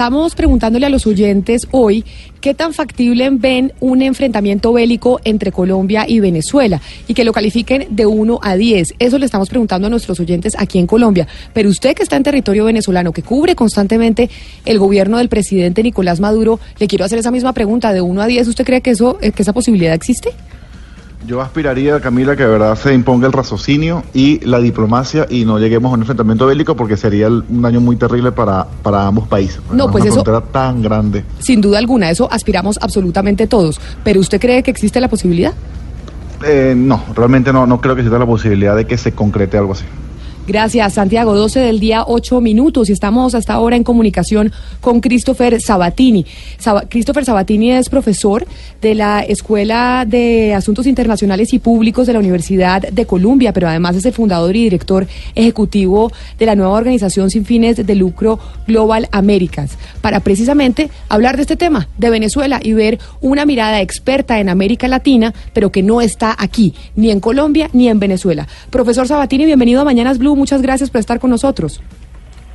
Estamos preguntándole a los oyentes hoy qué tan factible ven un enfrentamiento bélico entre Colombia y Venezuela y que lo califiquen de 1 a 10. Eso le estamos preguntando a nuestros oyentes aquí en Colombia. Pero usted que está en territorio venezolano, que cubre constantemente el gobierno del presidente Nicolás Maduro, le quiero hacer esa misma pregunta de 1 a 10. ¿Usted cree que, eso, que esa posibilidad existe? Yo aspiraría, Camila, que de verdad se imponga el raciocinio y la diplomacia y no lleguemos a un enfrentamiento bélico porque sería un daño muy terrible para, para ambos países. No, pues una eso. frontera tan grande. Sin duda alguna, eso aspiramos absolutamente todos. ¿Pero usted cree que existe la posibilidad? Eh, no, realmente no, no creo que exista la posibilidad de que se concrete algo así. Gracias, Santiago. 12 del día, 8 minutos. Y estamos hasta ahora en comunicación con Christopher Sabatini. Christopher Sabatini es profesor de la Escuela de Asuntos Internacionales y Públicos de la Universidad de Columbia, pero además es el fundador y director ejecutivo de la nueva organización sin fines de lucro Global Américas, para precisamente hablar de este tema, de Venezuela, y ver una mirada experta en América Latina, pero que no está aquí, ni en Colombia ni en Venezuela. Profesor Sabatini, bienvenido a Mañanas Blue muchas gracias por estar con nosotros.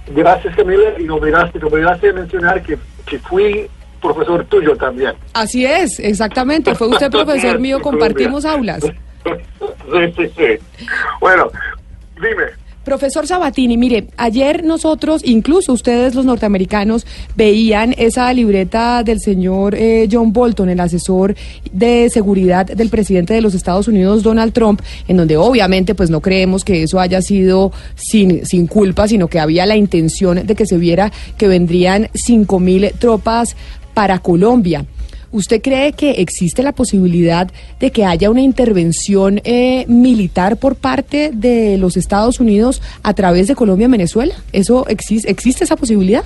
Gracias, Camila, y no olvidaste, no olvidaste mencionar que, que fui profesor tuyo también. Así es, exactamente. Fue usted profesor mío, compartimos aulas. Sí, sí, sí. Bueno, dime. Profesor Sabatini, mire, ayer nosotros, incluso ustedes los norteamericanos, veían esa libreta del señor eh, John Bolton, el asesor de seguridad del presidente de los Estados Unidos, Donald Trump, en donde obviamente pues no creemos que eso haya sido sin, sin culpa, sino que había la intención de que se viera que vendrían cinco mil tropas para Colombia. ¿Usted cree que existe la posibilidad de que haya una intervención eh, militar por parte de los Estados Unidos a través de Colombia y Venezuela? ¿Eso existe, existe esa posibilidad?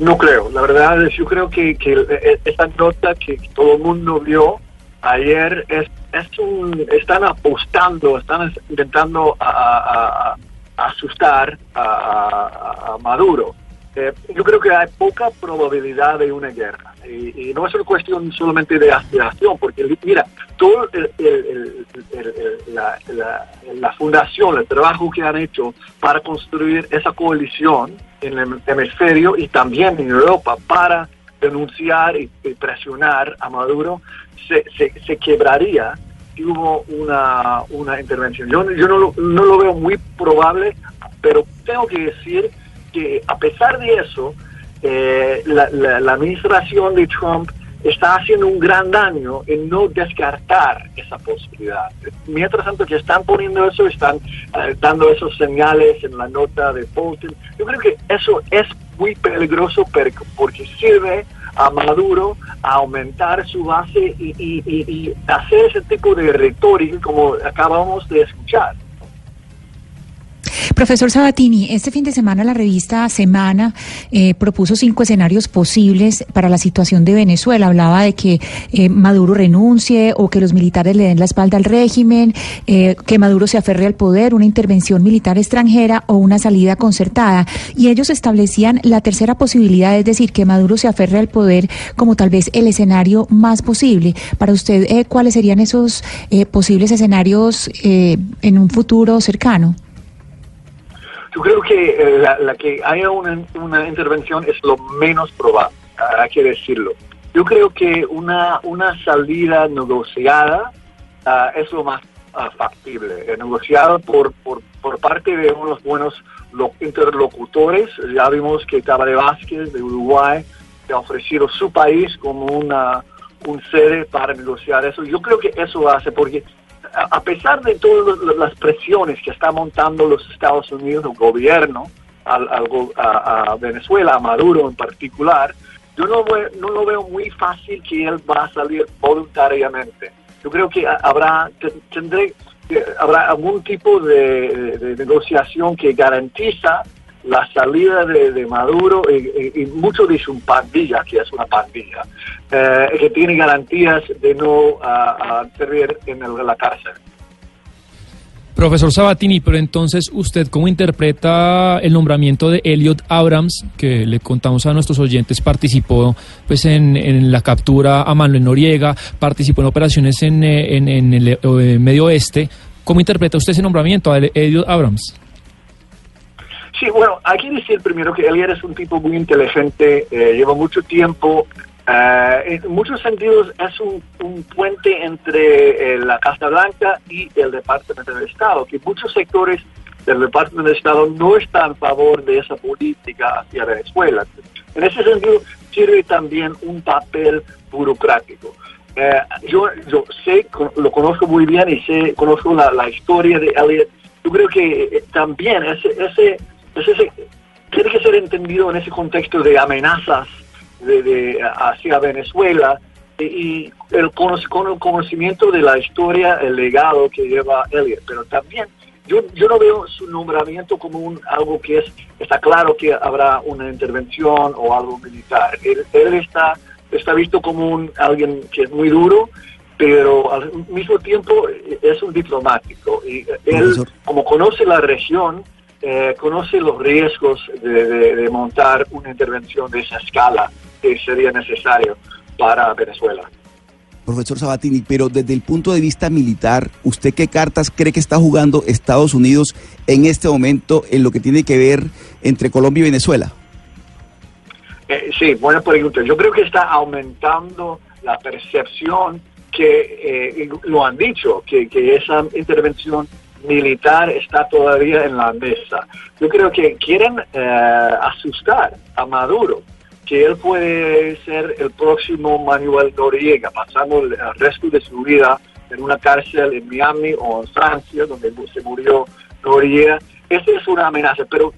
No creo, la verdad es yo creo que, eh, esa nota que todo el mundo vio ayer es, es un, están apostando, están intentando asustar a Maduro eh, yo creo que hay poca probabilidad de una guerra. Y, no es una cuestión solamente de aspiración, porque mira, todo la, fundación, el trabajo que han hecho para construir esa coalición en el hemisferio y también en Europa para denunciar y, presionar a Maduro, se, se, quebraría si hubo una, una intervención. Yo, yo no, no lo veo muy probable, pero tengo que decir que a pesar de eso, eh, la, administración de Trump está haciendo un gran daño en no descartar esa posibilidad. Mientras tanto que están poniendo eso, están eh, dando esos señales en la nota de Bolton, yo creo que eso es muy peligroso porque sirve a Maduro a aumentar su base y, y hacer ese tipo de retórica como acabamos de escuchar. Profesor Sabatini, este fin de semana la revista Semana eh, propuso cinco escenarios posibles para la situación de Venezuela. Hablaba de que eh, Maduro renuncie o que los militares le den la espalda al régimen, eh, que Maduro se aferre al poder, una intervención militar extranjera o una salida concertada. Y ellos establecían la tercera posibilidad, es decir, que Maduro se aferre al poder como tal vez el escenario más posible. Para usted, ¿cuáles serían esos posibles escenarios en un futuro cercano? Yo creo que eh, la, que haya una, una, intervención es lo menos probable, hay que decirlo. Yo creo que una, una salida negociada ah, es lo más uh, factible, eh, negociada por, por, por, parte de unos buenos interlocutores. Ya vimos que Tabaré Vázquez de Uruguay ha ofrecido su país como una un sede para negociar eso. Yo creo que eso hace, porque a pesar de todas las presiones que está montando los Estados Unidos, el gobierno, al, a, Venezuela, a Maduro en particular, yo no, no lo veo muy fácil que él va a salir voluntariamente. Yo creo que habrá, tendré, habrá algún tipo de negociación que garantiza la salida de, Maduro y, mucho de que es una pandilla, eh, que tiene garantías de no servir en la cárcel. Profesor Sabatini, pero entonces usted cómo interpreta el nombramiento de Elliot Abrams, que le contamos a nuestros oyentes, participó pues en, la captura a Manuel Noriega, participó en operaciones en, en, en el eh, Medio Oeste. ¿Cómo interpreta usted ese nombramiento a Elliot Abrams? Sí, bueno, hay que decir primero que Elliot es un tipo muy inteligente, eh, lleva mucho tiempo, eh, en muchos sentidos es un, un puente entre eh, la Casa Blanca y el Departamento del Estado, que muchos sectores del Departamento del Estado no están a favor de esa política hacia Venezuela. En ese sentido, sirve también un papel burocrático. Yo, yo sé, lo conozco muy bien y sé, conozco la, la historia de Elliot. Yo creo que también ese, ese, ese, ese- tiene que ser entendido en ese contexto de amenazas de, de- hacia Venezuela y, y el, cono- con el conocimiento de la historia, el legado que lleva Elliot. Pero también yo, yo no veo su nombramiento como un, algo que es, está claro que habrá una intervención o algo militar. Él, él está, está visto como un, alguien que es muy duro, pero al mismo tiempo eh, es un diplomático. Y eh, él, como conoce la región, eh, conoce los riesgos de, de- de montar una intervención de esa escala que sería necesario para Venezuela. Profesor Sabatini, pero desde el punto de vista militar, ¿usted qué cartas cree que está jugando Estados Unidos en este momento en lo que tiene que ver entre Colombia y Venezuela? Eh, sí, buena pregunta. Yo creo que está aumentando la percepción que eh, lo han dicho, que, que esa intervención militar está todavía en la mesa. Yo creo que quieren eh, asustar a Maduro, que él puede ser el próximo Manuel Noriega, pasando el, resto de su vida en una cárcel en Miami o en Francia, donde se murió Noriega. Esa es una amenaza, pero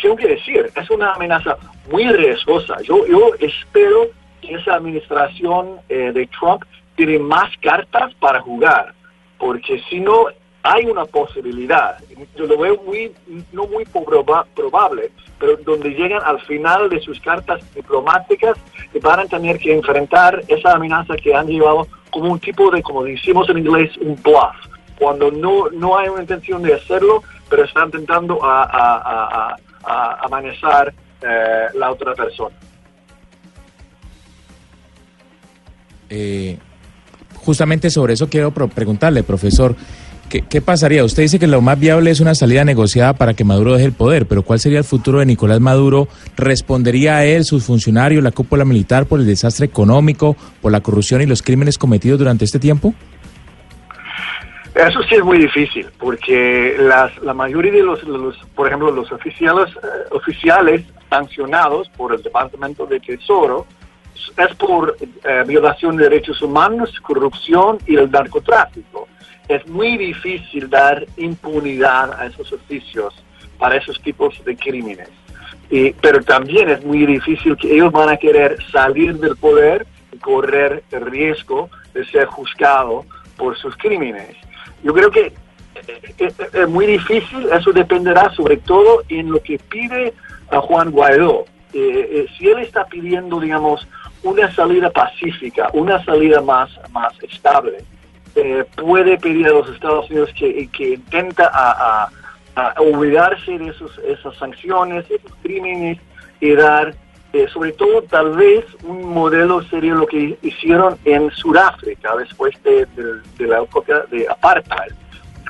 tengo que decir, es una amenaza muy riesgosa. Yo, yo espero que esa administración eh, de Trump tiene más cartas para jugar, porque si no hay una posibilidad, yo lo veo muy, no muy proba- probable, pero donde llegan al final de sus cartas diplomáticas y van a tener que enfrentar esa amenaza que han llevado como un tipo de, como decimos en inglés, un bluff, cuando no, no hay una intención de hacerlo, pero están intentando a, a, a, eh, la otra persona. Eh, justamente sobre eso quiero preguntarle, profesor, ¿qué, pasaría? Usted dice que lo más viable es una salida negociada para que Maduro deje el poder, pero ¿cuál sería el futuro de Nicolás Maduro? ¿Respondería él, sus funcionarios, la cúpula militar por el desastre económico, por la corrupción y los crímenes cometidos durante este tiempo? Eso sí es muy difícil, porque las, la mayoría de los, los, por ejemplo, los oficiales, eh, oficiales sancionados por el Departamento de Tesoro es por eh, violación de derechos humanos, corrupción y el narcotráfico. Es muy difícil dar impunidad a esos oficios para esos tipos de crímenes. Y, pero también es muy difícil que ellos van a querer salir del poder y correr el riesgo de ser juzgado por sus crímenes. Yo creo que eh, eh, es muy difícil, eso dependerá sobre todo en lo que pide a Juan Guaidó. Eh, eh, si él está pidiendo, digamos, una salida pacífica, una salida más, más estable, eh, puede pedir a los Estados Unidos que, que intenta a, a- a olvidarse de esos, esas sanciones, esos crímenes y dar, eh, sobre todo tal vez un modelo sería lo que hicieron en Sudáfrica después de, de- de la época de apartheid,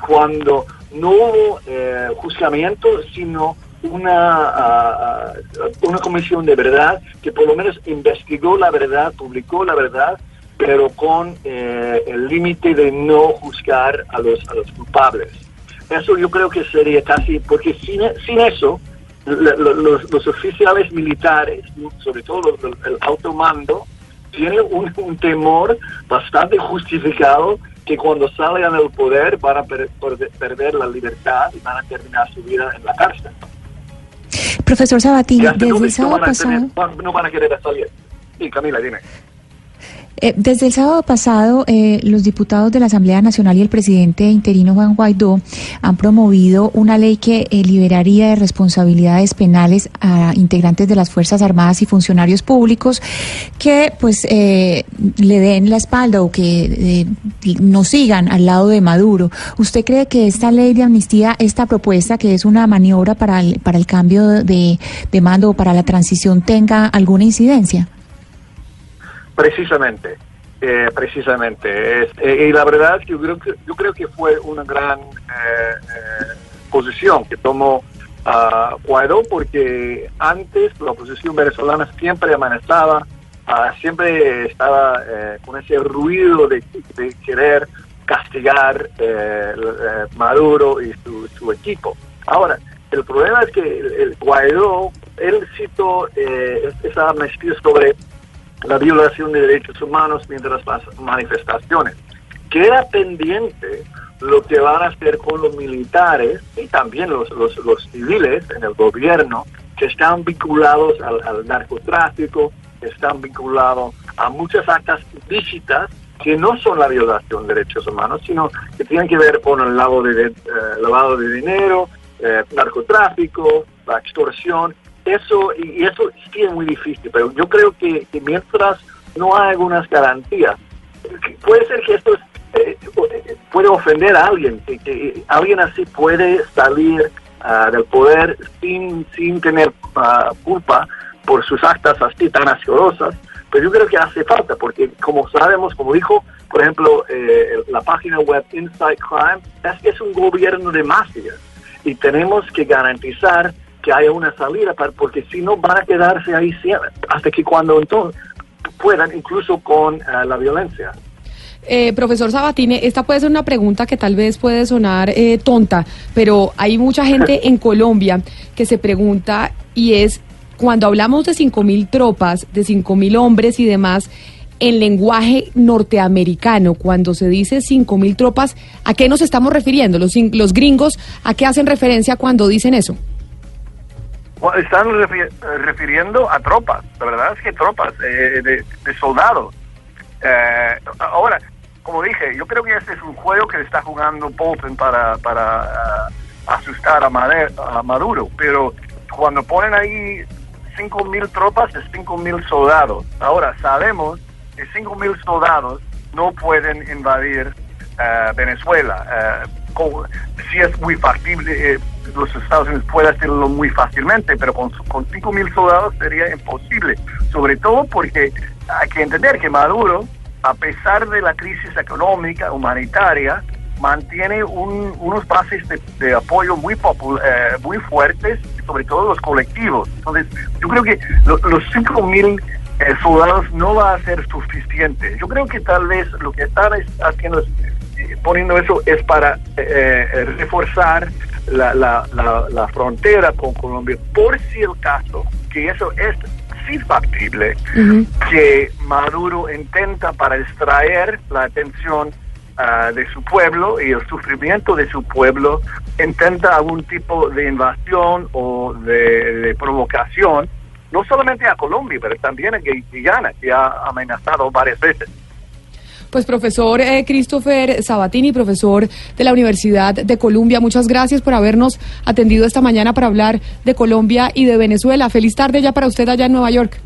cuando no hubo eh, juzgamiento, sino una, ah, una comisión de verdad que por lo menos investigó la verdad, publicó la verdad, pero con eh, el límite de no juzgar a los, a los culpables. Eso yo creo que sería casi, porque sin, sin eso, los, los oficiales militares, sobre todo el alto mando, tienen un, un temor bastante justificado que cuando salgan del poder van a per- per- perder la libertad y van a terminar su vida en la cárcel. Profesor Sabatini, desde el sábado pasado... no van a querer salir. Sí, Camila, dime. Eh, desde el sábado pasado, eh, los diputados de la Asamblea Nacional y el presidente interino Juan Guaidó han promovido una ley que eh, liberaría de responsabilidades penales a integrantes de las Fuerzas Armadas y funcionarios públicos que pues eh, le den la espalda o que eh, no sigan al lado de Maduro. ¿Usted cree que esta ley de amnistía, esta propuesta que es una maniobra para el, para el cambio de, de mando o para la transición tenga alguna incidencia? Precisamente, eh, precisamente. Es- eh, y la verdad es que yo creo que, yo creo que fue una gran eh, posición que tomó a Guaidó porque antes la oposición venezolana siempre amenazaba, ah, siempre estaba con ese ruido de, querer castigar Maduro y su, su equipo. Ahora, el problema es que el, el Guaidó, él citó eh, esa amnistía sobre la violación de derechos humanos mientras las manifestaciones. Queda pendiente lo que van a hacer con los militares y también los, los, civiles en el gobierno que están vinculados al, al narcotráfico, que están vinculados a muchas actas ilícitas que no son la violación de derechos humanos, sino que tienen que ver con el lavado de, eh, lavado de dinero, eh, narcotráfico, la extorsión. Eso y, eso sí es muy difícil, pero yo creo que, mientras no hay algunas garantías, puede ser que esto es, eh, puede ofender a alguien, que, alguien así puede salir ah, del poder sin, sin tener ah, culpa por sus actas así tan asquerosas, pero yo creo que hace falta, porque como sabemos, como dijo, por ejemplo, eh, la página web Insight Crime, es un gobierno de mafias y tenemos que garantizar que haya una salida, para, porque si no van a quedarse ahí siempre, hasta que cuando entonces puedan, incluso con uh, la violencia. Eh, profesor Sabatini, esta puede ser una pregunta que tal vez puede sonar eh, tonta, pero hay mucha gente en Colombia que se pregunta y es, cuando hablamos de 5.000 tropas, de 5.000 hombres y demás, en lenguaje norteamericano, cuando se dice 5.000 tropas, ¿a qué nos estamos refiriendo? Los, los gringos, ¿a qué hacen referencia cuando dicen eso? Están refi refiriendo a tropas, la verdad es que tropas, eh, de, soldados. Eh, ahora, como dije, yo creo que este es un juego que está jugando Bolton para, para uh, asustar a, Madero, a Maduro, pero cuando ponen ahí 5.000 tropas es 5.000 soldados. Ahora, sabemos que 5.000 soldados no pueden invadir uh, Venezuela. Como, si es muy factible, eh, los Estados Unidos pueden hacerlo muy fácilmente, pero con, con 5.000 soldados sería imposible. Sobre todo porque hay que entender que Maduro, a pesar de la crisis económica, humanitaria, mantiene un, unos bases de, de apoyo muy, eh, muy fuertes, sobre todo los colectivos. Entonces, yo creo que lo, los 5.000 eh, soldados no va a ser suficiente. Yo creo que tal vez lo que están haciendo es poniendo eso es para eh, reforzar la, la, la, la, frontera con Colombia, por si el caso que eso es sí factible, uh -huh. que Maduro intenta para extraer la atención uh, de su pueblo y el sufrimiento de su pueblo, intenta algún tipo de invasión o de, de provocación, no solamente a Colombia, pero también a Guyana, que ha amenazado varias veces. Pues profesor eh, Christopher Sabatini, profesor de la Universidad de Columbia, muchas gracias por habernos atendido esta mañana para hablar de Colombia y de Venezuela. Feliz tarde ya para usted allá en Nueva York.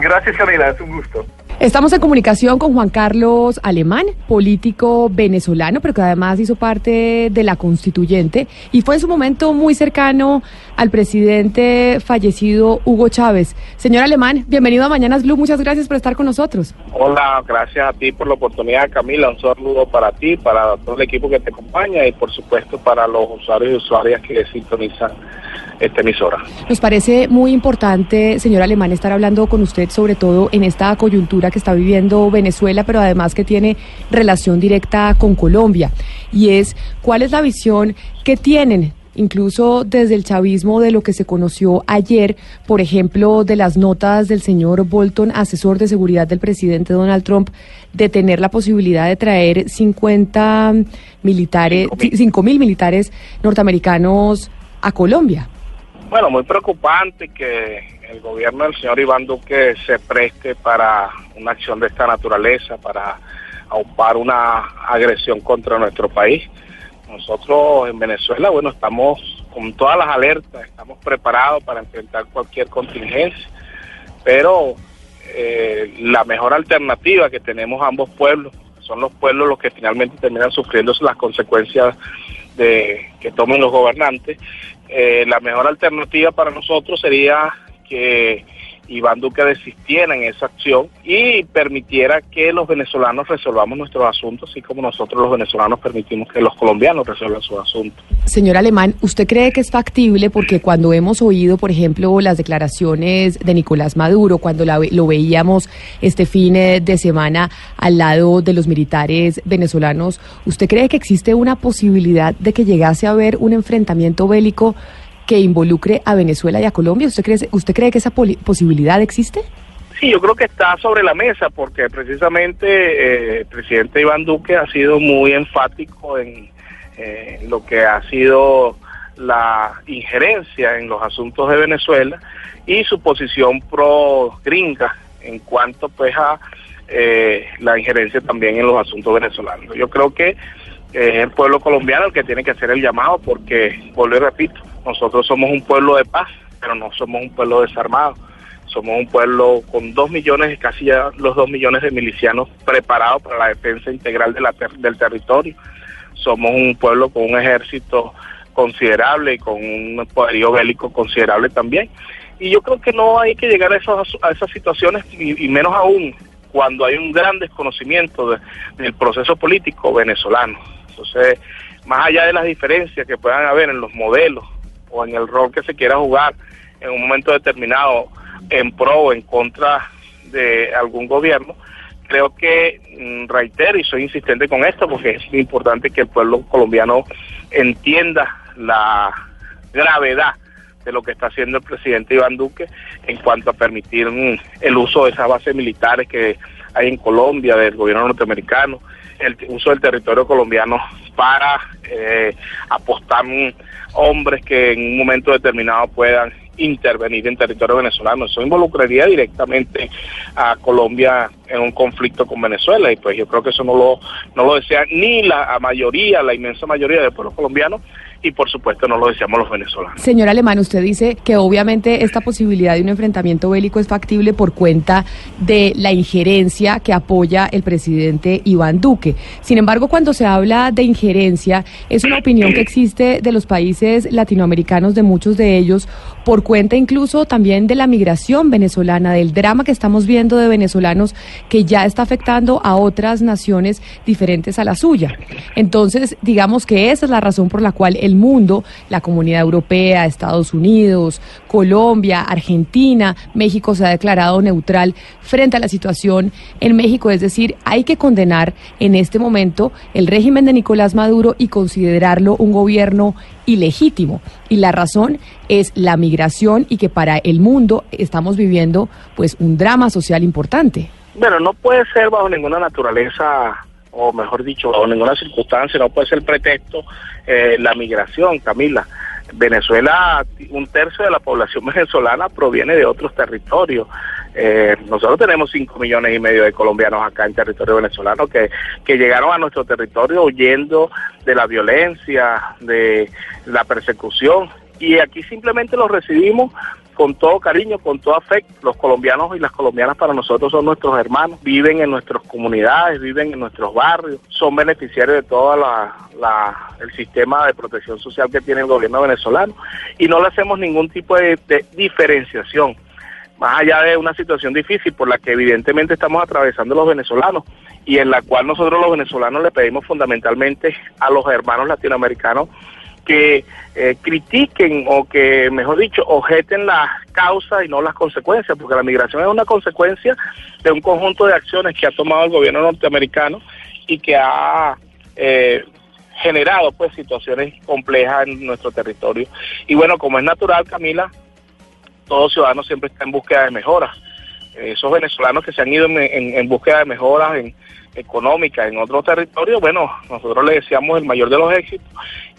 Gracias Camila, es un gusto. Estamos en comunicación con Juan Carlos Alemán, político venezolano, pero que además hizo parte de la constituyente y fue en su momento muy cercano al presidente fallecido Hugo Chávez. Señor Alemán, bienvenido a Mañanas Blue, muchas gracias por estar con nosotros. Hola, gracias a ti por la oportunidad, Camila. Un saludo para ti, para todo el equipo que te acompaña y por supuesto para los usuarios y usuarias que sintonizan esta emisora. Nos parece muy importante, señor Alemán, estar hablando con usted sobre todo en esta coyuntura que está viviendo Venezuela, pero además que tiene relación directa con Colombia. Y es, ¿cuál es la visión que tienen incluso desde el chavismo de lo que se conoció ayer, por ejemplo, de las notas del señor Bolton, asesor de seguridad del presidente Donald Trump, de tener la posibilidad de traer 50 militares, 5 mil militares norteamericanos a Colombia? Bueno, muy preocupante que el gobierno del señor Iván Duque se preste para una acción de esta naturaleza, para aupar una agresión contra nuestro país. Nosotros en Venezuela, bueno, estamos con todas las alertas, estamos preparados para enfrentar cualquier contingencia, pero eh, la mejor alternativa que tenemos ambos pueblos, son los pueblos los que finalmente terminan sufriendo las consecuencias de que tomen los gobernantes, eh, la mejor alternativa para nosotros sería que Iván Duque desistiera en esa acción y permitiera que los venezolanos resolvamos nuestros asuntos, así como nosotros los venezolanos permitimos que los colombianos resuelvan sus asuntos. Señor Alemán, ¿usted cree que es factible? Porque cuando hemos oído, por ejemplo, las declaraciones de Nicolás Maduro, cuando lo veíamos este fin eh, de semana al lado de los militares venezolanos, ¿usted cree que existe una posibilidad de que llegase a haber un enfrentamiento bélico que involucre a Venezuela y a Colombia? ¿Usted cree, usted cree que esa posibilidad existe? Sí, yo creo que está sobre la mesa porque precisamente eh, el presidente Iván Duque ha sido muy enfático en eh, lo que ha sido la injerencia en los asuntos de Venezuela y su posición pro gringa en cuanto pues a eh, la injerencia también en los asuntos venezolanos. Yo creo que es el pueblo colombiano el que tiene que hacer el llamado porque, vuelvo y repito, nosotros somos un pueblo de paz, pero no somos un pueblo desarmado. Somos un pueblo con dos millones, casi ya los dos millones de milicianos preparados para la defensa integral de la del territorio. Somos un pueblo con un ejército considerable y con un poderío bélico considerable también. Y yo creo que no hay que llegar a, esas situaciones, y, menos aún cuando hay un gran desconocimiento del proceso político venezolano. Entonces, más allá de las diferencias que puedan haber en los modelos o en el rol que se quiera jugar en un momento determinado en pro o en contra de algún gobierno, creo que mm, reitero y soy insistente con esto porque es importante que el pueblo colombiano entienda la gravedad de lo que está haciendo el presidente Iván Duque en cuanto a permitir mm, el uso de esas bases militares que hay en Colombia, del gobierno norteamericano, el uso del territorio colombiano para eh, apostar hombres que en un momento determinado puedan intervenir en territorio venezolano. Eso involucraría directamente a Colombia en un conflicto con Venezuela y pues yo creo que eso no lo, no lo desea ni la mayoría, la inmensa mayoría del pueblo colombiano y por supuesto no lo deseamos los venezolanos. Señor Alemán, usted dice que obviamente esta posibilidad de un enfrentamiento bélico es factible por cuenta de la injerencia que apoya el presidente Iván Duque. Sin embargo, cuando se habla de injerencia, es una opinión que existe de los países latinoamericanos, de muchos de ellos, por cuenta incluso también de la migración venezolana, del drama que estamos viendo de venezolanos que ya está afectando a otras naciones diferentes a la suya. Entonces, digamos que esa es la razón por la cual el mundo, la comunidad europea, Estados Unidos, Colombia, Argentina, México se ha declarado neutral frente a la situación en México. Es decir, hay que condenar en este momento el régimen de Nicolás Maduro y considerarlo un gobierno ilegítimo. Y la razón es la migración y que para el mundo estamos viviendo pues un drama social importante. Bueno, no puede ser bajo ninguna naturaleza o mejor dicho, bajo ninguna circunstancia, no puede ser pretexto eh, la migración, Camila. Venezuela, un tercio de la población venezolana proviene de otros territorios. Eh, nosotros tenemos cinco millones y medio de colombianos acá en territorio venezolano que, que llegaron a nuestro territorio huyendo de la violencia, de la persecución, y aquí simplemente los recibimos con todo cariño, con todo afecto. Los colombianos y las colombianas para nosotros son nuestros hermanos, viven en nuestras comunidades, viven en nuestros barrios, son beneficiarios de todo la, el sistema de protección social que tiene el gobierno venezolano y no le hacemos ningún tipo de diferenciación más allá de una situación difícil por la que evidentemente estamos atravesando los venezolanos y en la cual nosotros los venezolanos le pedimos fundamentalmente a los hermanos latinoamericanos que eh, critiquen o que, mejor dicho, objeten las causas y no las consecuencias, porque la migración es una consecuencia de un conjunto de acciones que ha tomado el gobierno norteamericano y que ha eh, generado pues situaciones complejas en nuestro territorio. Y bueno, como es natural, Camila, todo ciudadano siempre está en búsqueda de mejoras. Esos venezolanos que se han ido en, búsqueda de mejoras en, económicas en otros territorios, bueno, nosotros le deseamos el mayor de los éxitos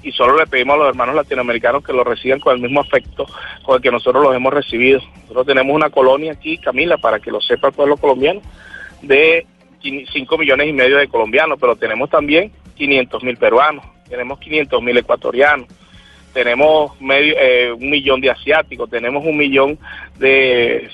y solo le pedimos a los hermanos latinoamericanos que lo reciban con el mismo afecto con el que nosotros los hemos recibido. Nosotros tenemos una colonia aquí, Camila, para que lo sepa el pueblo colombiano, de 5 millones y medio de colombianos, pero tenemos también 500 mil peruanos, tenemos 500 mil ecuatorianos, tenemos medio, eh, un millón de asiáticos, tenemos un millón de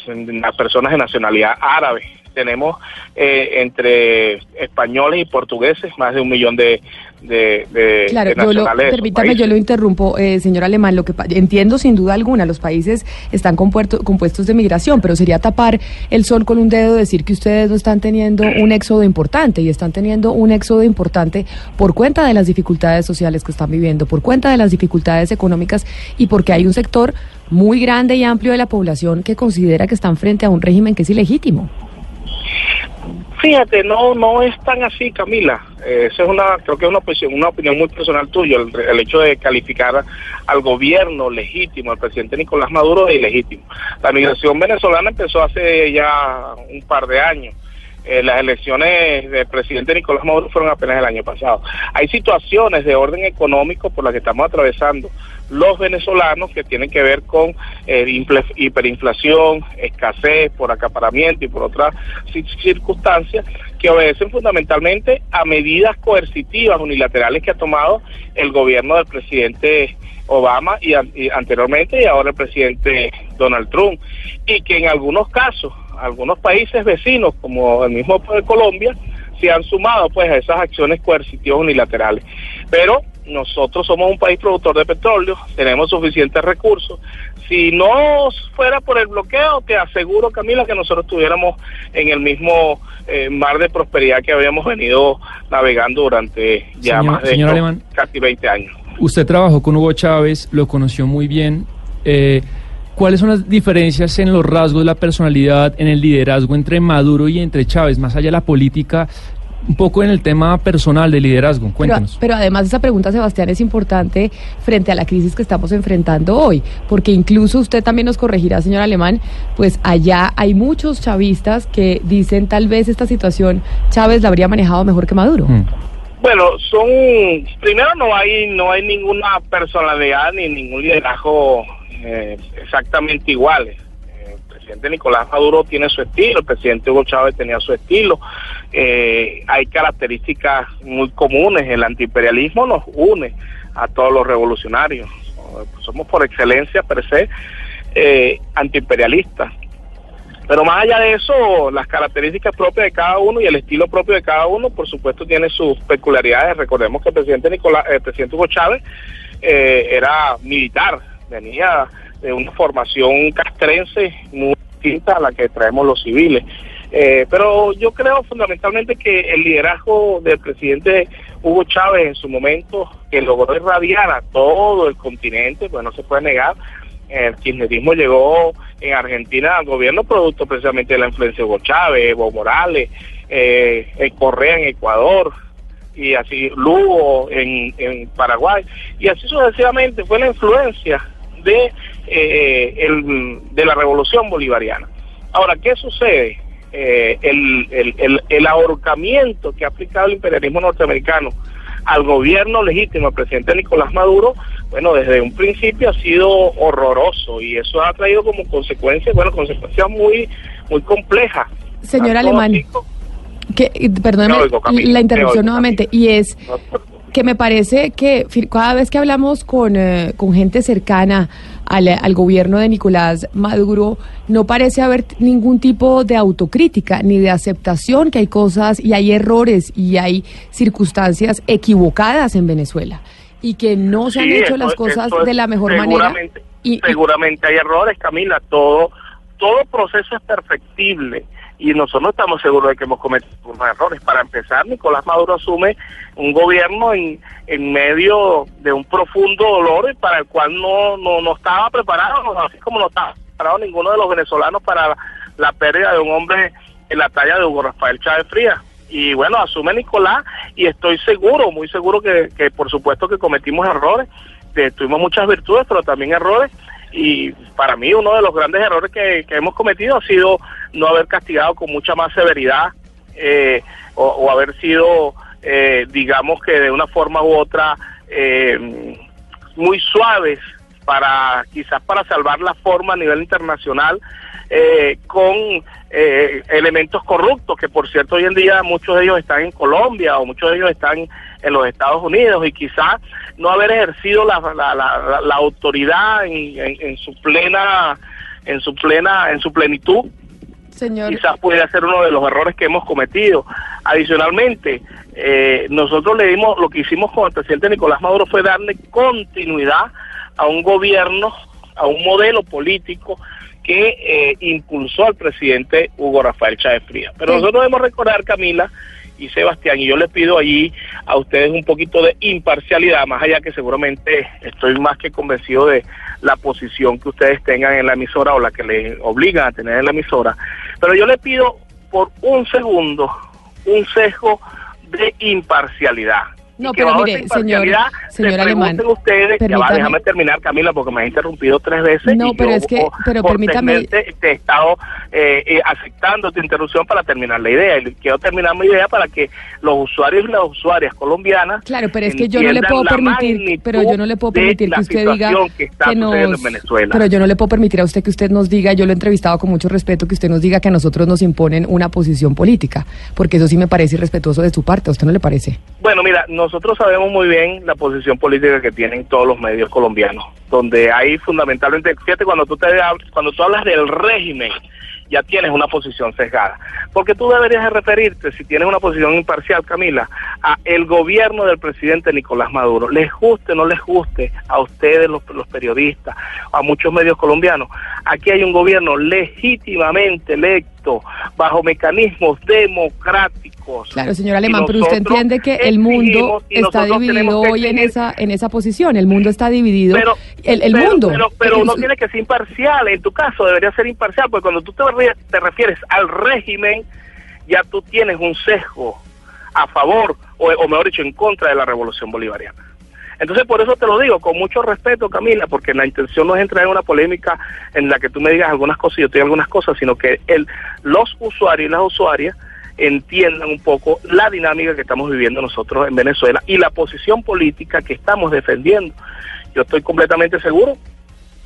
personas de nacionalidad árabe, tenemos eh, entre españoles y portugueses más de un millón de, de, de, Claro, de yo lo, permítame, yo lo interrumpo, eh, señor Alemán. Lo que entiendo sin duda alguna, los países están compuerto- compuestos de migración, pero sería tapar el sol con un dedo decir que ustedes no están teniendo un éxodo importante y están teniendo un éxodo importante por cuenta de las dificultades sociales que están viviendo, por cuenta de las dificultades económicas y porque hay un sector muy grande y amplio de la población que considera que están frente a un régimen que es ilegítimo. Fíjate, no no es tan así, Camila. Eh, esa es una, creo que es una opinión, una opinión muy personal tuya, el, el hecho de calificar al gobierno legítimo, al presidente Nicolás Maduro de ilegítimo. La migración venezolana empezó hace ya un par de años. Eh, las elecciones del presidente Nicolás Maduro fueron apenas el año pasado. Hay situaciones de orden económico por las que estamos atravesando los venezolanos que tienen que ver con eh, hiperinflación, escasez por acaparamiento y por otras ci- circunstancias que obedecen fundamentalmente a medidas coercitivas unilaterales que ha tomado el gobierno del presidente Obama y, an- y anteriormente y ahora el presidente Donald Trump. Y que en algunos casos algunos países vecinos como el mismo Colombia se han sumado pues a esas acciones coercitivas unilaterales. Pero nosotros somos un país productor de petróleo, tenemos suficientes recursos. Si no fuera por el bloqueo, te aseguro, Camila, que nosotros estuviéramos en el mismo eh, mar de prosperidad que habíamos venido navegando durante ya Señor- más de señor no, Alemán. casi 20 años. Usted trabajó con Hugo Chávez, lo conoció muy bien. Eh, ¿Cuáles son las diferencias en los rasgos de la personalidad, en el liderazgo entre Maduro y entre Chávez, más allá de la política, un poco en el tema personal de liderazgo? Pero, Cuéntanos. pero además esa pregunta, Sebastián, es importante frente a la crisis que estamos enfrentando hoy, porque incluso usted también nos corregirá, señor Alemán, pues allá hay muchos chavistas que dicen tal vez esta situación Chávez la habría manejado mejor que Maduro. Mm. Bueno, son primero no hay no hay ninguna personalidad ni ningún liderazgo eh, exactamente iguales. Presidente Nicolás Maduro tiene su estilo, el presidente Hugo Chávez tenía su estilo. Eh, hay características muy comunes. El antiimperialismo nos une a todos los revolucionarios. Somos por excelencia per se eh, antiimperialistas. Pero más allá de eso, las características propias de cada uno y el estilo propio de cada uno, por supuesto, tiene sus peculiaridades. Recordemos que el presidente Nicolás, presidente Hugo Chávez eh, era militar, venía de una formación castrense muy distinta a la que traemos los civiles. Eh, pero yo creo fundamentalmente que el liderazgo del presidente Hugo Chávez en su momento, que logró irradiar a todo el continente, pues no se puede negar, el kirchnerismo llegó en Argentina al gobierno producto precisamente de la influencia de Hugo Chávez, Evo Morales, eh, eh, Correa en Ecuador y así Lugo en Paraguay y así sucesivamente fue la influencia de eh, el, de la revolución bolivariana. Ahora, ¿qué sucede? Eh, el, el, el, ahorcamiento que ha aplicado el imperialismo norteamericano al gobierno legítimo, al presidente Nicolás Maduro, bueno, desde un principio ha sido horroroso y eso ha traído como consecuencia, bueno, consecuencias muy, muy complejas. Señor Alemán, que, y, perdóneme Me oigo, Camila, la interrupción oigo, nuevamente, Camila. y es que me parece que cada vez que hablamos con, eh, con gente cercana al, al gobierno de Nicolás Maduro, no parece haber ningún tipo de autocrítica ni de aceptación que hay cosas y hay errores y hay circunstancias equivocadas en Venezuela y que no se han Sí, hecho las cosas eso es- de la mejor manera. seguramente, y- seguramente hay errores, Camila. Todo, todo proceso es perfectible y nosotros no estamos seguros de que hemos cometido unos errores. Para empezar, Nicolás Maduro asume un gobierno en, en medio de un profundo dolor para el cual no, no, no estaba preparado, así como no estaba preparado ninguno de los venezolanos para la pérdida de un hombre en la talla de Hugo Rafael Chávez Frías. Y bueno, asume Nicolás y estoy seguro, muy seguro que, que por supuesto que cometimos errores, que tuvimos muchas virtudes, pero también errores. Y para mí uno de los grandes errores que, que hemos cometido ha sido no haber castigado con mucha más severidad eh, o, haber sido, eh, digamos que de una forma u otra, eh, muy suaves para quizás para salvar la forma a nivel internacional eh, con eh, elementos corruptos que por cierto hoy en día muchos de ellos están en Colombia o muchos de ellos están en los Estados Unidos y quizás no haber ejercido la, la, la, la autoridad en, en, en su plena en su plena en su plenitud señor, quizás pudiera ser uno de los errores que hemos cometido. Adicionalmente, eh, nosotros le dimos, lo que hicimos con el presidente Nicolás Maduro fue darle continuidad a un gobierno, a un modelo político que eh, impulsó al presidente Hugo Rafael Chávez Frías. Pero nosotros debemos recordar, Camila y Sebastián, y yo les pido allí a ustedes un poquito de imparcialidad, más allá que seguramente estoy más que convencido de la posición que ustedes tengan en la emisora o la que les obligan a tener en la emisora. Pero yo les pido por un segundo un sesgo de imparcialidad. No, que pero mire, señor- señor se Alemán, ustedes, ya va, déjame terminar, Camila, porque me has interrumpido tres veces. No, y pero yo, es que- pero permítame- cortésmente Te he estado eh, eh, aceptando tu interrupción para terminar la idea. Y quiero terminar mi idea para que los usuarios y las usuarias colombianas. Claro, pero es que yo no le puedo permitir, pero yo no le puedo permitir que usted diga que está nos, en Venezuela. pero yo no le puedo permitir a usted que usted nos diga, yo lo he entrevistado con mucho respeto, que usted nos diga que a nosotros nos imponen una posición política, porque eso sí me parece irrespetuoso de su parte, ¿a usted no le parece? Bueno, mira, nosotros sabemos muy bien la posición política que tienen todos los medios colombianos, donde hay fundamentalmente, fíjate, cuando tú, te, cuando tú hablas del régimen, ya tienes una posición sesgada. Porque tú deberías de referirte, si tienes una posición imparcial, Camila, a el gobierno del presidente Nicolás Maduro. Les guste o no les guste a ustedes, los, los periodistas, a muchos medios colombianos. Aquí hay un gobierno legítimamente electo, bajo mecanismos democráticos. Claro, señor Alemán, pero usted entiende que el mundo está dividido hoy en esa en esa posición, el mundo está dividido, pero el, el pero- mundo. pero, pero el- uno tiene que ser imparcial. En tu caso debería ser imparcial porque cuando tú te, re- te refieres al régimen ya tú tienes un sesgo a favor o, o mejor dicho en contra de la revolución bolivariana entonces por eso te lo digo con mucho respeto Camila porque la intención no es entrar en una polémica en la que tú me digas algunas cosas y yo te diga algunas cosas sino que el los usuarios y las usuarias entiendan un poco la dinámica que estamos viviendo nosotros en Venezuela y la posición política que estamos defendiendo. Yo estoy completamente seguro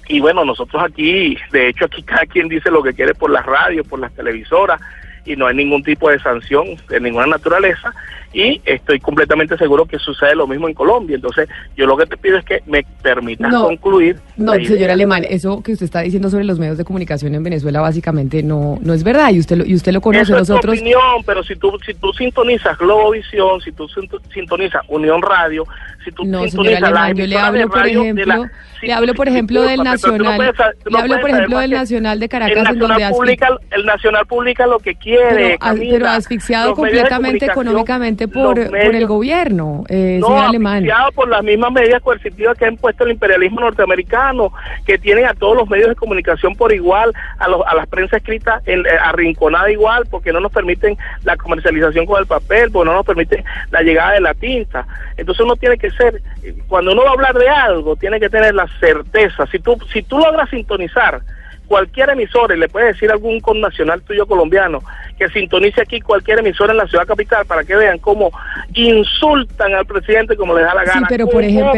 y bueno, nosotros aquí, de hecho aquí cada quien dice lo que quiere por las radios, por las televisoras y no hay ningún tipo de sanción de ninguna naturaleza y estoy completamente seguro que sucede lo mismo en Colombia. Entonces yo lo que te pido es que me permitas No, concluir. No, la señor Alemán, eso que usted está diciendo sobre los medios de comunicación en Venezuela básicamente no no es verdad y usted lo, y usted lo conoce. Eso es tu Nosotros opinión, pero si tú, si tú sintonizas Globovisión, si tú sinto- sintonizas Unión Radio, si tú No, sintonizas Alemán, yo le hablo, por ejemplo, la- si- le hablo, por si- ejemplo, del tú no Nacional, puedes le hablo, por ejemplo, del Nacional de Caracas, el en Nacional donde publica, el Nacional publica lo que quiere, pero, asfixiado completamente económicamente por, el gobierno, eh, no, señor Alemán. asfixiado por las mismas medidas coercitivas que ha impuesto el imperialismo norteamericano, que tienen a todos los medios de comunicación por igual, a, los, a las prensa escrita en- eh, arrinconada igual, porque no nos permiten la comercialización con el papel, porque no nos permiten la llegada de la tinta. Entonces uno tiene que ser, cuando uno va a hablar de algo, tiene que tener la certeza. Si tú, si tú logras sintonizar cualquier emisora y le puedes decir a algún connacional tuyo colombiano que sintonice aquí cualquier emisora en la ciudad capital para que vean cómo insultan al presidente como les da la Sí, gana. pero, por ejemplo,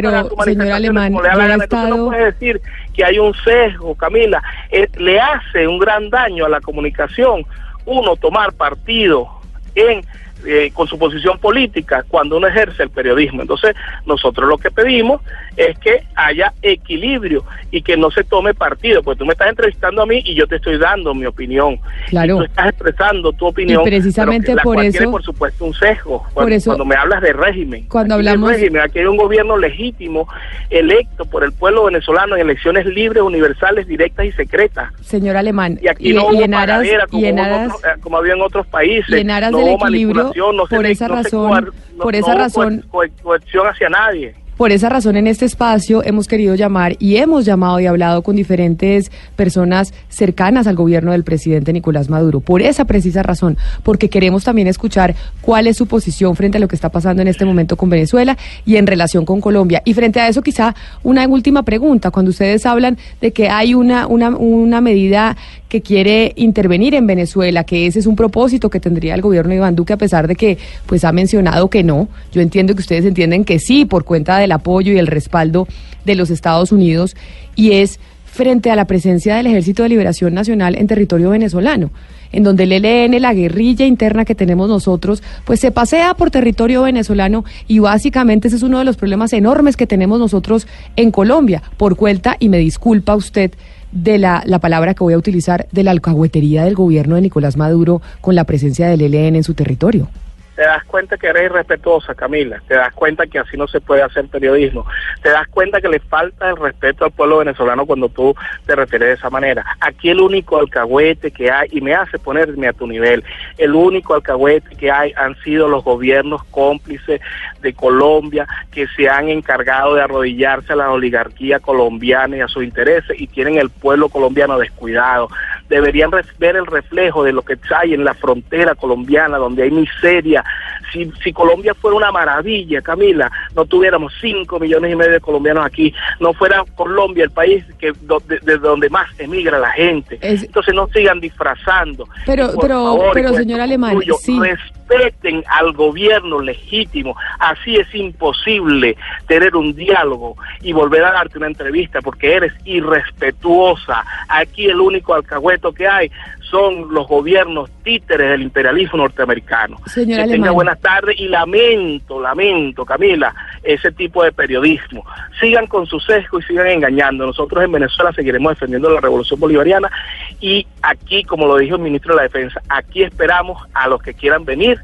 señor Alemán, como le da la gana. Estado- no puede decir que hay un sesgo, Camila. Eh, le hace un gran daño a la comunicación uno tomar partido en eh, con su posición política cuando uno ejerce el periodismo. Entonces, nosotros lo que pedimos es que haya equilibrio y que no se tome partido, porque tú me estás entrevistando a mí y yo te estoy dando mi opinión. Claro. Y tú estás expresando tu opinión. Y precisamente la por cual eso- tiene, por supuesto, un sesgo. Por Cuando, eso- cuando me hablas de régimen. Cuando Aquí hay hablamos- régimen, aquí hay un gobierno legítimo, electo por el pueblo venezolano en elecciones libres, universales, directas y secretas. Señor Alemán, Y aquí y, no y hubo en aras, como, y en hubo en aras, otros- eh, como había en otros países. y en aras no del equilibrio, por esa razón, por esa razón- coer- coerción hacia nadie. Por esa razón, en este espacio hemos querido llamar y hemos llamado y hablado con diferentes personas cercanas al gobierno del presidente Nicolás Maduro. Por esa precisa razón, porque queremos también escuchar cuál es su posición frente a lo que está pasando en este momento con Venezuela y en relación con Colombia. Y frente a eso, quizá una última pregunta. Cuando ustedes hablan de que hay una, una, una medida que quiere intervenir en Venezuela, que ese es un propósito que tendría el gobierno de Iván Duque, a pesar de que pues ha mencionado que no. Yo entiendo que ustedes entienden que sí, por cuenta del apoyo y el respaldo de los Estados Unidos, y es frente a la presencia del Ejército de Liberación Nacional en territorio venezolano, en donde el ELN, la guerrilla interna que tenemos nosotros, pues se pasea por territorio venezolano y básicamente ese es uno de los problemas enormes que tenemos nosotros en Colombia, por cuenta, y me disculpa usted, de la, la palabra que voy a utilizar, de la alcahuetería del gobierno de Nicolás Maduro con la presencia del ELN en su territorio. Te das cuenta que eres irrespetuosa, Camila, te das cuenta que así no se puede hacer periodismo, te das cuenta que le falta el respeto al pueblo venezolano cuando tú te refieres de esa manera. Aquí el único alcahuete que hay, y me hace ponerme a tu nivel, el único alcahuete que hay han sido los gobiernos cómplices de Colombia que se han encargado de arrodillarse a la oligarquía colombiana y a sus intereses y tienen el pueblo colombiano descuidado deberían ver el reflejo de lo que hay en la frontera colombiana, donde hay miseria. Si, si Colombia fuera una maravilla, Camila, no tuviéramos 5 millones y medio de colombianos aquí, no fuera Colombia el país que desde donde más emigra la gente. Entonces no sigan disfrazando. Pero, pero, pero, señor Alemán, sí respeten al gobierno legítimo. Así es imposible tener un diálogo y volver a darte una entrevista porque eres irrespetuosa. Aquí el único alcahueto que hay son los gobiernos títeres del imperialismo norteamericano. Señora que tenga buenas tardes y lamento, lamento, Camila, ese tipo de periodismo. Sigan con su sesgo y sigan engañando. Nosotros en Venezuela seguiremos defendiendo la revolución bolivariana y aquí, como lo dijo el ministro de la Defensa, aquí esperamos a los que quieran venir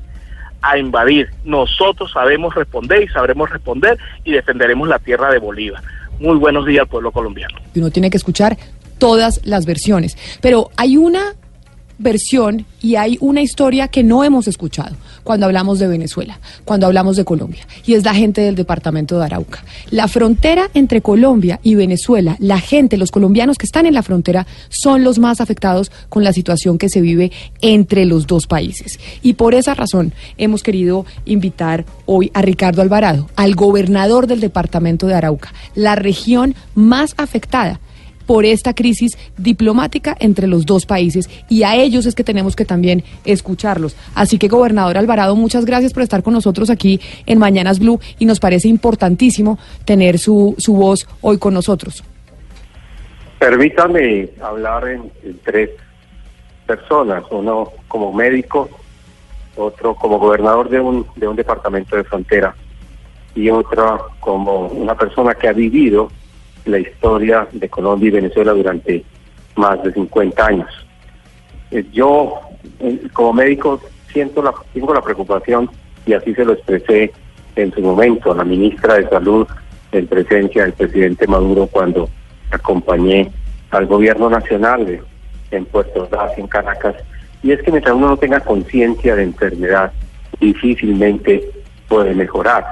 a invadir. Nosotros sabemos responder y sabremos responder y defenderemos la tierra de Bolívar. Muy buenos días al pueblo colombiano. Uno tiene que escuchar todas las versiones. Pero hay una y hay una historia que no hemos escuchado cuando hablamos de Venezuela, cuando hablamos de Colombia, y es la gente del departamento de Arauca. La frontera entre Colombia y Venezuela, la gente, los colombianos que están en la frontera, son los más afectados con la situación que se vive entre los dos países. Y por esa razón hemos querido invitar hoy a Ricardo Alvarado, al gobernador del departamento de Arauca, la región más afectada por esta crisis diplomática entre los dos países y a ellos es que tenemos que también escucharlos. Así que, gobernador Alvarado, muchas gracias por estar con nosotros aquí en Mañanas Blue y nos parece importantísimo tener su, su voz hoy con nosotros. Permítame hablar en, tres personas, uno como médico, otro como gobernador de un, de un departamento de frontera y otra como una persona que ha vivido la historia de Colombia y Venezuela durante más de 50 años. Eh, yo, eh, como médico, siento la, tengo la preocupación, y así se lo expresé en su momento a la ministra de Salud, en presencia del presidente Maduro, cuando acompañé al gobierno nacional en Puerto Ordaz, en Caracas, y es que mientras uno no tenga conciencia de enfermedad, difícilmente puede mejorar.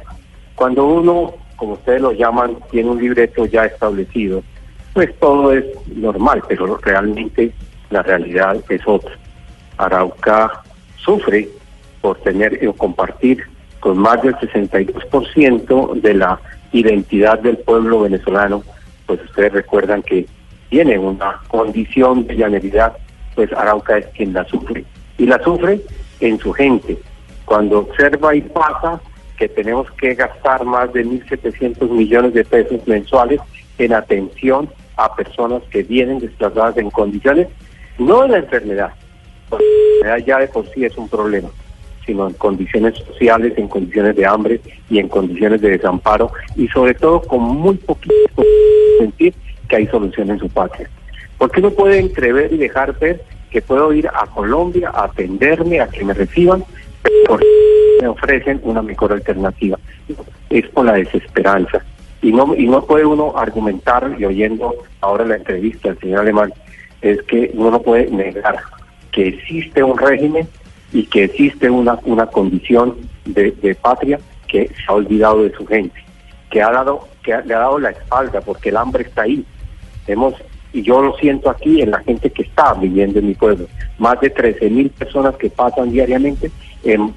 Cuando uno como ustedes lo llaman, tiene un libreto ya establecido, pues todo es normal, pero realmente la realidad es otra. Arauca sufre por tener o compartir con más del 62% de la identidad del pueblo venezolano, pues ustedes recuerdan que tiene una condición de llaneridad, pues Arauca es quien la sufre. Y la sufre en su gente. Cuando observa y pasa que tenemos que gastar más de 1.700 millones de pesos mensuales en atención a personas que vienen desplazadas en condiciones, no de la enfermedad, porque la enfermedad ya de por sí es un problema, sino en condiciones sociales, en condiciones de hambre y en condiciones de desamparo, y sobre todo con muy poquito sentir que hay solución en su patria. ¿Por qué no puede entrever y dejar ver que puedo ir a Colombia a atenderme, a que me reciban, por me ofrecen una mejor alternativa. Es por la desesperanza. Y no, y no puede uno argumentar, y oyendo ahora la entrevista del señor Alemán, es que uno no puede negar que existe un régimen y que existe una, una condición de, de patria que se ha olvidado de su gente, que ha dado, que le ha dado la espalda porque el hambre está ahí. Hemos y yo lo siento aquí en la gente que está viviendo en mi pueblo. Más de 13 mil personas que pasan diariamente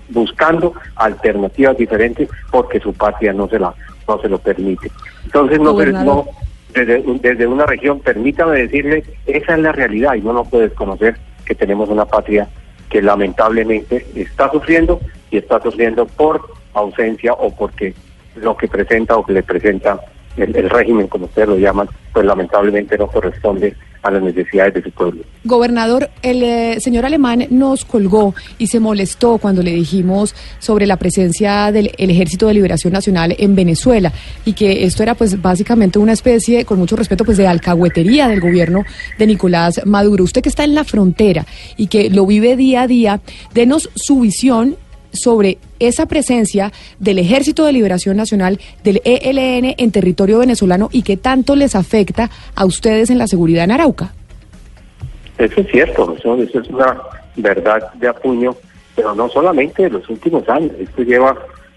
buscando alternativas diferentes porque su patria no se la no se lo permite. Entonces no, no desde, desde una región, permítame decirle, esa es la realidad y no lo puede desconocer que tenemos una patria que lamentablemente está sufriendo y está sufriendo por ausencia o porque lo que presenta o que le presenta el, régimen, como ustedes lo llaman, pues lamentablemente no corresponde a las necesidades de su pueblo. Gobernador, el eh, señor Alemán nos colgó y se molestó cuando le dijimos sobre la presencia del Ejército de Liberación Nacional en Venezuela y que esto era pues básicamente una especie, con mucho respeto, pues de alcahuetería del gobierno de Nicolás Maduro. Usted que está en la frontera y que lo vive día a día, denos su visión sobre esa presencia del Ejército de Liberación Nacional, del ELN en territorio venezolano y qué tanto les afecta a ustedes en la seguridad en Arauca. Eso es cierto, eso, es una verdad de apuño, pero no solamente de los últimos años, esto lleva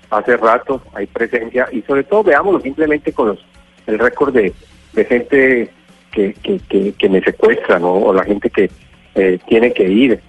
hace rato, hay presencia y sobre todo veámoslo simplemente con los, el récord de, de gente que, que, que, que me secuestran o, la gente que eh, tiene que ir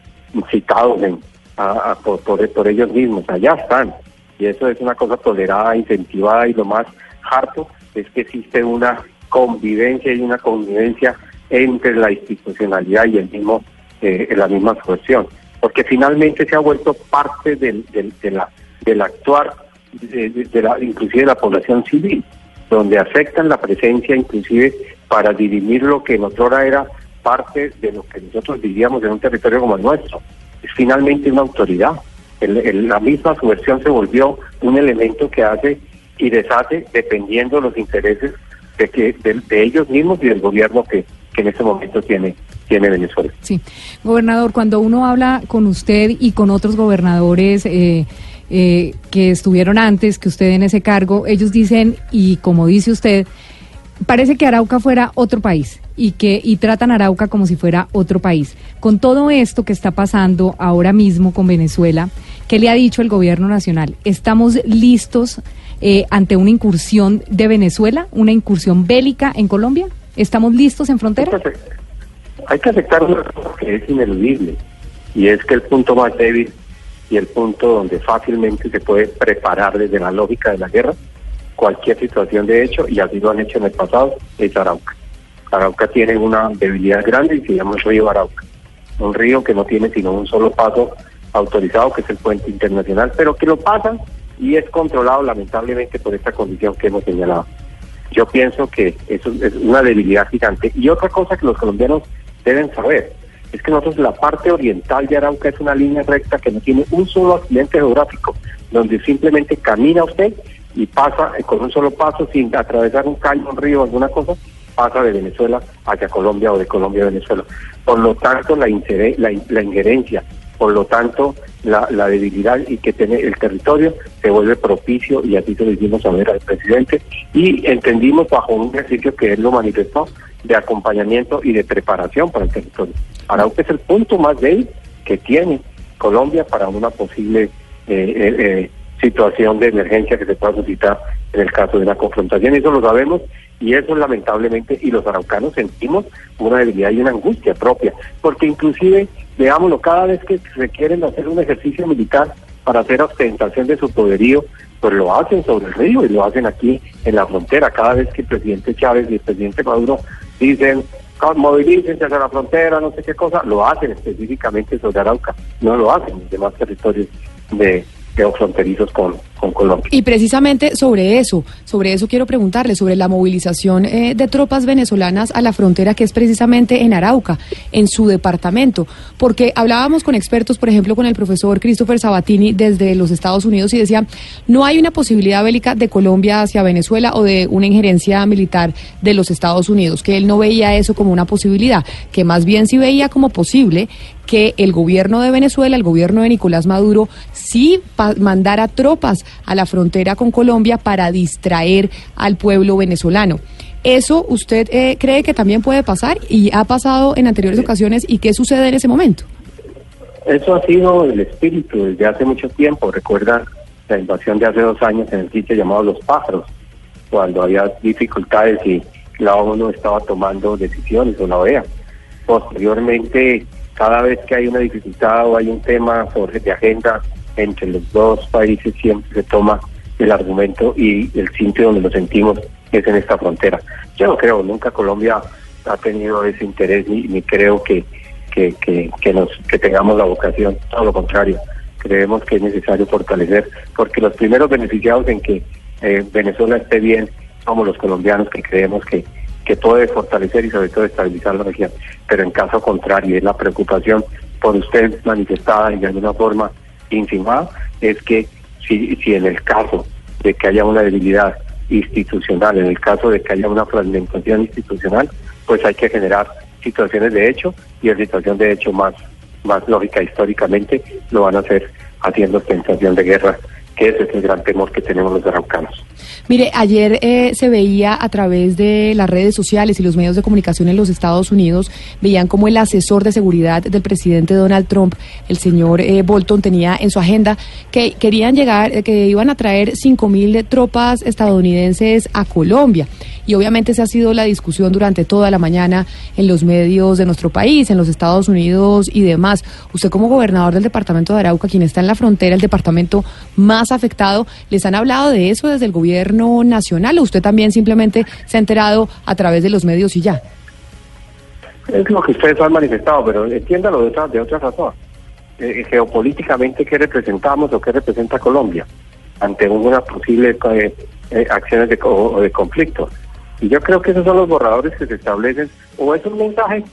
citados en, a, por, por, ellos mismos, allá están. Y eso es una cosa tolerada, incentivada y lo más harto es que existe una convivencia y una convivencia entre la institucionalidad y el mismo eh, la misma asociación, porque finalmente se ha vuelto parte del, del, de la, del actuar de, la, inclusive de la población civil, donde afectan la presencia inclusive para dirimir lo que en otra era parte de lo que nosotros vivíamos en un territorio como el nuestro. Finalmente una autoridad. la misma subversión se volvió un elemento que hace y deshace dependiendo de los intereses de, que, de, ellos mismos y del gobierno que, que en ese momento tiene tiene Venezuela. Sí, gobernador, cuando uno habla con usted y con otros gobernadores eh, eh, que estuvieron antes que usted en ese cargo, ellos dicen, y como dice usted, parece que Arauca fuera otro país y que y tratan Arauca como si fuera otro país. Con todo esto que está pasando ahora mismo con Venezuela, ¿qué le ha dicho el gobierno nacional? ¿Estamos listos eh, ante una incursión de Venezuela, una incursión bélica en Colombia? ¿Estamos listos en frontera? Hay que aceptar una cosa que es ineludible y es que el punto más débil y el punto donde fácilmente se puede preparar desde la lógica de la guerra cualquier situación de hecho, y así lo han hecho en el pasado, es Arauca. Arauca tiene una debilidad grande y se llama el río Arauca. Un río que no tiene sino un solo paso autorizado, que es el puente internacional, pero que lo pasan y es controlado lamentablemente por esta condición que hemos señalado. Yo pienso que eso es una debilidad gigante. Y otra cosa que los colombianos deben saber, es que nosotros la parte oriental de Arauca es una línea recta que no tiene un solo accidente geográfico, donde simplemente camina usted y pasa eh, con un solo paso sin atravesar un caño, un río, alguna cosa, pasa de Venezuela hacia Colombia o de Colombia a Venezuela. Por lo tanto, la, la, injerencia, por lo tanto, la, la, debilidad y que tiene el territorio se vuelve propicio y así se lo hicimos saber al presidente y entendimos bajo un ejercicio que él lo manifestó de acompañamiento y de preparación para el territorio. Arauca es el punto más débil que tiene Colombia para una posible eh, eh, eh, situación de emergencia que se pueda suscitar en el caso de una confrontación. Eso lo sabemos y eso lamentablemente, y los araucanos sentimos una debilidad y una angustia propia, porque inclusive, veámoslo, cada vez que requieren hacer un ejercicio militar para hacer ostentación de su poderío, pues lo hacen sobre el río y lo hacen aquí en la frontera. Cada vez que el presidente Chávez y el presidente Maduro dicen movilícense hacia la frontera, no sé qué cosa, lo hacen específicamente sobre Arauca, no lo hacen en demás territorios de, con, con Colombia. Y precisamente sobre eso, sobre eso quiero preguntarle, sobre la movilización eh, de tropas venezolanas a la frontera que es precisamente en Arauca, en su departamento, porque hablábamos con expertos, por ejemplo, con el profesor Christopher Sabatini desde los Estados Unidos y decía, no hay una posibilidad bélica de Colombia hacia Venezuela o de una injerencia militar de los Estados Unidos, que él no veía eso como una posibilidad, que más bien sí veía como posible que el gobierno de Venezuela, el gobierno de Nicolás Maduro, sí mandara tropas a la frontera con Colombia para distraer al pueblo venezolano. ¿Eso usted eh, cree que también puede pasar y ha pasado en anteriores ocasiones y qué sucede en ese momento? Eso ha sido el espíritu desde hace mucho tiempo. Recuerda la invasión de hace dos años en el sitio llamado Los Pájaros, cuando había dificultades y la ONU estaba tomando decisiones o la OEA. Posteriormente cada vez que hay una dificultad o hay un tema de agenda entre los dos países siempre se toma el argumento y el sitio donde lo sentimos es en esta frontera. Yo no creo, nunca Colombia ha tenido ese interés ni, ni creo que, que, que, nos, que tengamos la vocación, todo lo contrario. Creemos que es necesario fortalecer, porque los primeros beneficiados en que eh, Venezuela esté bien somos los colombianos que creemos que que puede fortalecer y sobre todo estabilizar la región. Pero en caso contrario, es la preocupación por usted manifestada y de alguna forma insinuada, es que si, si en el caso de que haya una debilidad institucional, en el caso de que haya una fragmentación institucional, pues hay que generar situaciones de hecho y la situación de hecho más, más lógica históricamente lo van a hacer haciendo ostentación de guerra, que ese es el gran temor que tenemos los araucanos. Mire, ayer eh, se veía a través de las redes sociales y los medios de comunicación en los Estados Unidos, veían como el asesor de seguridad del presidente Donald Trump, el señor eh, Bolton, tenía en su agenda que querían llegar, eh, que iban a traer 5.000 tropas estadounidenses a Colombia. Y obviamente esa ha sido la discusión durante toda la mañana en los medios de nuestro país, en los Estados Unidos y demás. Usted como gobernador del departamento de Arauca, quien está en la frontera, el departamento más afectado, ¿les han hablado de eso desde el gobierno nacional o usted también simplemente se ha enterado a través de los medios y ya? Es lo que ustedes han manifestado, pero entiéndalo de otra, de otra razón. Eh, geopolíticamente, ¿qué representamos o qué representa Colombia ante una posible eh, eh, acciones de, o de conflicto? Y yo creo que esos son los borradores que se establecen, o es un mensaje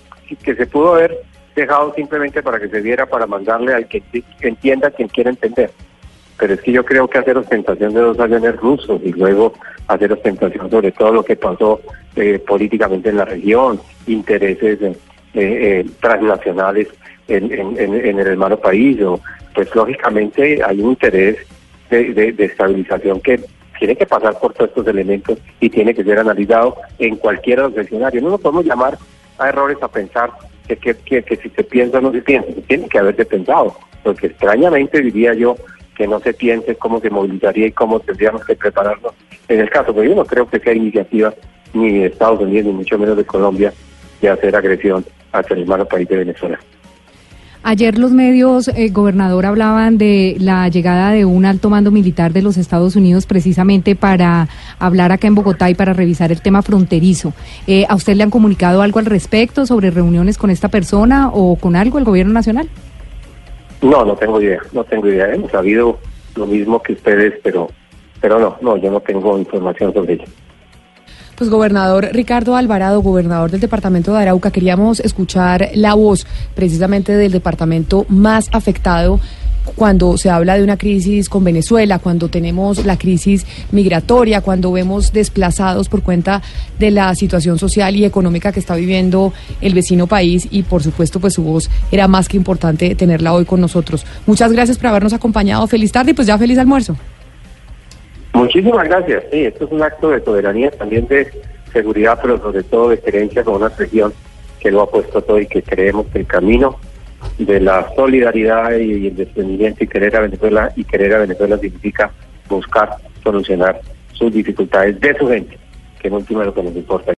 que se pudo haber dejado simplemente para que se viera, para mandarle al que, entienda quien quiera entender. Pero es que yo creo que hacer ostentación de dos aviones rusos y luego hacer ostentación sobre todo lo que pasó eh, políticamente en la región, intereses eh, eh, transnacionales en, el hermano país, pues lógicamente hay un interés de, de estabilización que tiene que pasar por todos estos elementos y tiene que ser analizado en cualquiera de los escenarios. No nos podemos llamar a errores a pensar que, que, si se piensa o no se piensa, tiene que haberse pensado, porque extrañamente diría yo que no se piense cómo se movilizaría y cómo tendríamos que prepararnos en el caso, pero yo no creo que sea iniciativa ni de Estados Unidos, ni mucho menos de Colombia, de hacer agresión hacia el hermano país de Venezuela. Ayer los medios, eh, gobernador, hablaban de la llegada de un alto mando militar de los Estados Unidos precisamente para hablar acá en Bogotá y para revisar el tema fronterizo. Eh, ¿A usted le han comunicado algo al respecto sobre reuniones con esta persona o con algo el gobierno nacional? No, no tengo idea, no tengo idea. Hemos sabido lo mismo que ustedes, pero, pero no, no, yo no tengo información sobre ello. Pues gobernador Ricardo Alvarado, gobernador del departamento de Arauca, queríamos escuchar la voz precisamente del departamento más afectado cuando se habla de una crisis con Venezuela, cuando tenemos la crisis migratoria, cuando vemos desplazados por cuenta de la situación social y económica que está viviendo el vecino país y por supuesto pues su voz era más que importante tenerla hoy con nosotros. Muchas gracias por habernos acompañado. Feliz tarde y pues ya feliz almuerzo. Muchísimas gracias. Sí, esto es un acto de soberanía, también de seguridad, pero sobre todo de creencia con una región que lo ha puesto todo y que creemos que el camino de la solidaridad y el desprendimiento y querer a Venezuela y querer a Venezuela significa buscar solucionar sus dificultades de su gente, que en último es lo que nos importa.